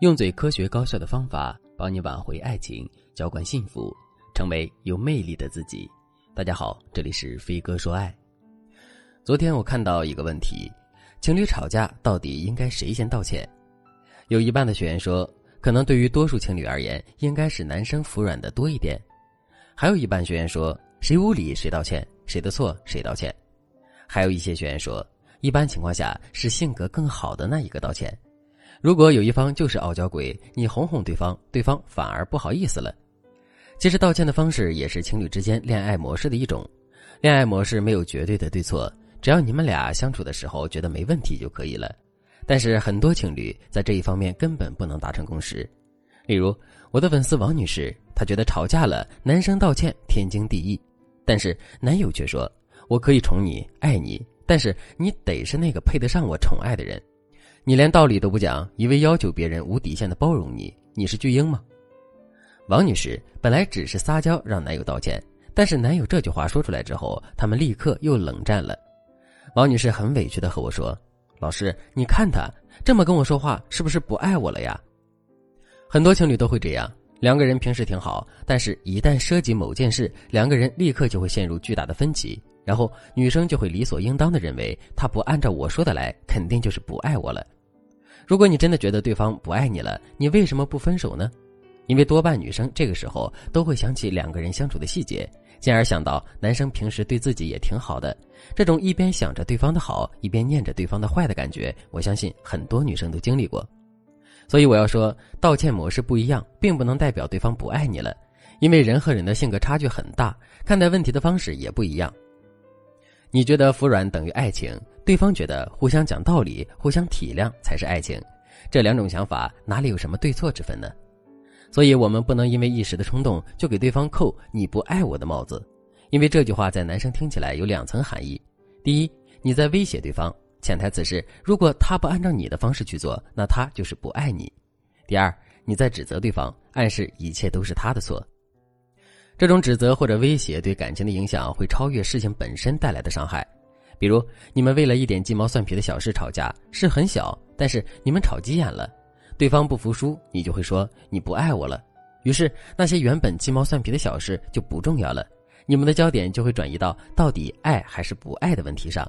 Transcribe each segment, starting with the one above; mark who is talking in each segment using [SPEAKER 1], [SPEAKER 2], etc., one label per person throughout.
[SPEAKER 1] 用最科学高效的方法帮你挽回爱情，浇灌幸福，成为有魅力的自己。大家好，这里是飞哥说爱。昨天我看到一个问题：情侣吵架到底应该谁先道歉？有一半的学员说，可能对于多数情侣而言，应该是男生服软的多一点；还有一半学员说，谁无理谁道歉，谁的错谁道歉；还有一些学员说，一般情况下是性格更好的那一个道歉。如果有一方就是傲娇鬼，你哄哄对方，对方反而不好意思了。其实道歉的方式也是情侣之间恋爱模式的一种。恋爱模式没有绝对的对错，只要你们俩相处的时候觉得没问题就可以了。但是很多情侣在这一方面根本不能达成共识。例如我的粉丝王女士，她觉得吵架了男生道歉天经地义，但是男友却说：“我可以宠你爱你，但是你得是那个配得上我宠爱的人。”你连道理都不讲，一味要求别人无底线的包容你，你是巨婴吗？王女士本来只是撒娇让男友道歉，但是男友这句话说出来之后，他们立刻又冷战了。王女士很委屈的和我说：“老师，你看他这么跟我说话，是不是不爱我了呀？”很多情侣都会这样，两个人平时挺好，但是一旦涉及某件事，两个人立刻就会陷入巨大的分歧。然后女生就会理所应当的认为，他不按照我说的来，肯定就是不爱我了。如果你真的觉得对方不爱你了，你为什么不分手呢？因为多半女生这个时候都会想起两个人相处的细节，进而想到男生平时对自己也挺好的。这种一边想着对方的好，一边念着对方的坏的感觉，我相信很多女生都经历过。所以我要说，道歉模式不一样，并不能代表对方不爱你了，因为人和人的性格差距很大，看待问题的方式也不一样。你觉得服软等于爱情，对方觉得互相讲道理、互相体谅才是爱情，这两种想法哪里有什么对错之分呢？所以，我们不能因为一时的冲动就给对方扣“你不爱我”的帽子，因为这句话在男生听起来有两层含义：第一，你在威胁对方，潜台词是如果他不按照你的方式去做，那他就是不爱你；第二，你在指责对方，暗示一切都是他的错。这种指责或者威胁对感情的影响会超越事情本身带来的伤害，比如你们为了一点鸡毛蒜皮的小事吵架，事很小，但是你们吵急眼了，对方不服输，你就会说你不爱我了，于是那些原本鸡毛蒜皮的小事就不重要了，你们的焦点就会转移到到底爱还是不爱的问题上，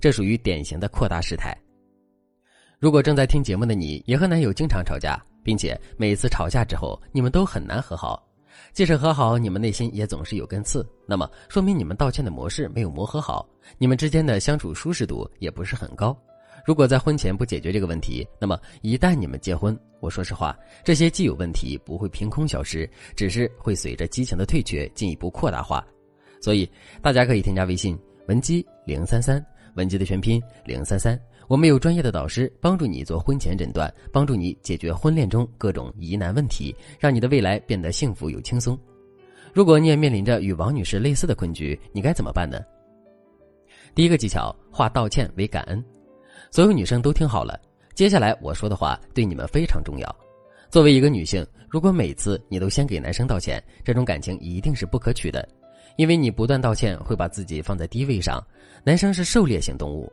[SPEAKER 1] 这属于典型的扩大事态。如果正在听节目的你也和男友经常吵架，并且每次吵架之后你们都很难和好。即使和好，你们内心也总是有根刺，那么说明你们道歉的模式没有磨合好，你们之间的相处舒适度也不是很高。如果在婚前不解决这个问题，那么一旦你们结婚，我说实话，这些既有问题不会凭空消失，只是会随着激情的退却进一步扩大化。所以大家可以添加微信文姬零三三，文姬的全拼零三三。我们有专业的导师帮助你做婚前诊断，帮助你解决婚恋中各种疑难问题，让你的未来变得幸福又轻松。如果你也面临着与王女士类似的困局，你该怎么办呢？第一个技巧，化道歉为感恩。所有女生都听好了，接下来我说的话对你们非常重要。作为一个女性，如果每次你都先给男生道歉，这种感情一定是不可取的，因为你不断道歉会把自己放在低位上。男生是狩猎性动物。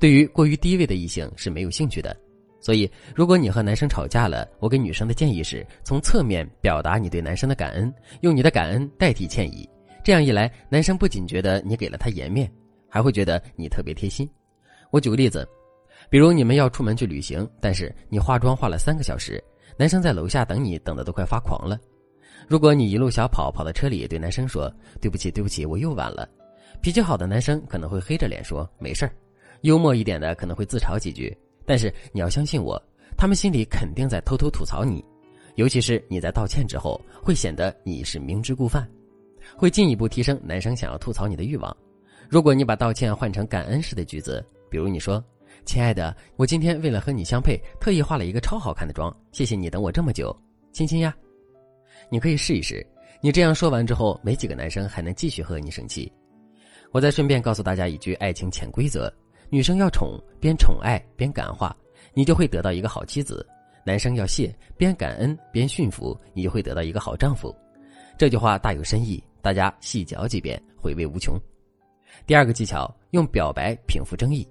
[SPEAKER 1] 对于过于低位的异性是没有兴趣的，所以如果你和男生吵架了，我给女生的建议是从侧面表达你对男生的感恩，用你的感恩代替歉意。这样一来，男生不仅觉得你给了他颜面，还会觉得你特别贴心。我举个例子，比如你们要出门去旅行，但是你化妆化了三个小时，男生在楼下等你，等的都快发狂了。如果你一路小跑跑到车里，对男生说对不起对不起，我又晚了，脾气好的男生可能会黑着脸说没事儿。幽默一点的可能会自嘲几句，但是你要相信我，他们心里肯定在偷偷吐槽你，尤其是你在道歉之后，会显得你是明知故犯，会进一步提升男生想要吐槽你的欲望。如果你把道歉换成感恩式的句子，比如你说：“亲爱的，我今天为了和你相配，特意化了一个超好看的妆，谢谢你等我这么久，亲亲呀。”你可以试一试，你这样说完之后，没几个男生还能继续和你生气。我再顺便告诉大家一句爱情潜规则。女生要宠，边宠爱边感化，你就会得到一个好妻子；男生要谢，边感恩边驯服，你就会得到一个好丈夫。这句话大有深意，大家细嚼几遍，回味无穷。第二个技巧，用表白平复争议。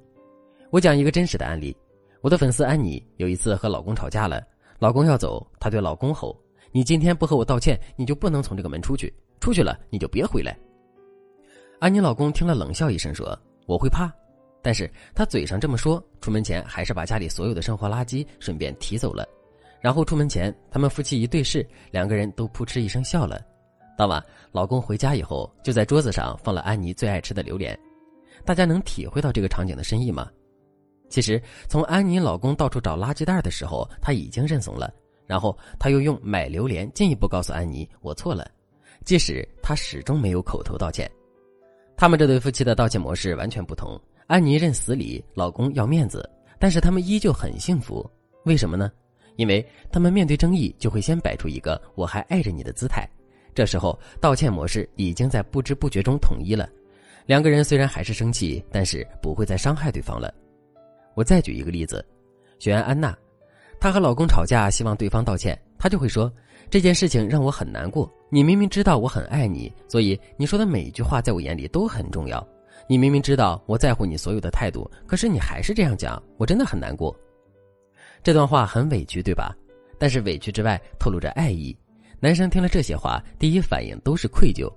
[SPEAKER 1] 我讲一个真实的案例：我的粉丝安妮有一次和老公吵架了，老公要走，她对老公吼：“你今天不和我道歉，你就不能从这个门出去。出去了你就别回来。”安妮老公听了冷笑一声说：“我会怕。”但是他嘴上这么说，出门前还是把家里所有的生活垃圾顺便提走了。然后出门前，他们夫妻一对视，两个人都扑哧一声笑了。当晚，老公回家以后，就在桌子上放了安妮最爱吃的榴莲。大家能体会到这个场景的深意吗？其实，从安妮老公到处找垃圾袋的时候，他已经认怂了。然后他又用买榴莲进一步告诉安妮：“我错了。”即使他始终没有口头道歉。他们这对夫妻的道歉模式完全不同。安妮认死理，老公要面子，但是他们依旧很幸福。为什么呢？因为他们面对争议就会先摆出一个“我还爱着你”的姿态。这时候道歉模式已经在不知不觉中统一了。两个人虽然还是生气，但是不会再伤害对方了。我再举一个例子，学员安娜，她和老公吵架，希望对方道歉，她就会说：“这件事情让我很难过。你明明知道我很爱你，所以你说的每一句话在我眼里都很重要。”你明明知道我在乎你所有的态度，可是你还是这样讲，我真的很难过。这段话很委屈，对吧？但是委屈之外透露着爱意。男生听了这些话，第一反应都是愧疚。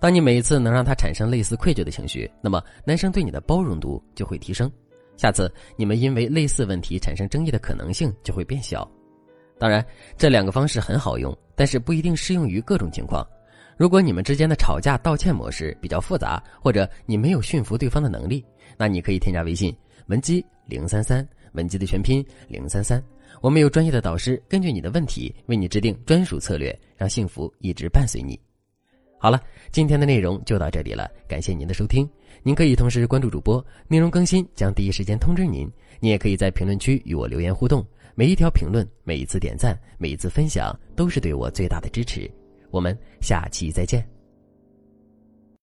[SPEAKER 1] 当你每一次能让他产生类似愧疚的情绪，那么男生对你的包容度就会提升。下次你们因为类似问题产生争议的可能性就会变小。当然，这两个方式很好用，但是不一定适用于各种情况。如果你们之间的吵架道歉模式比较复杂，或者你没有驯服对方的能力，那你可以添加微信文姬零三三，文姬的全拼零三三，我们有专业的导师根据你的问题为你制定专属策略，让幸福一直伴随你。好了，今天的内容就到这里了，感谢您的收听。您可以同时关注主播，内容更新将第一时间通知您。你也可以在评论区与我留言互动，每一条评论、每一次点赞、每一次分享，都是对我最大的支持。我们下期再见。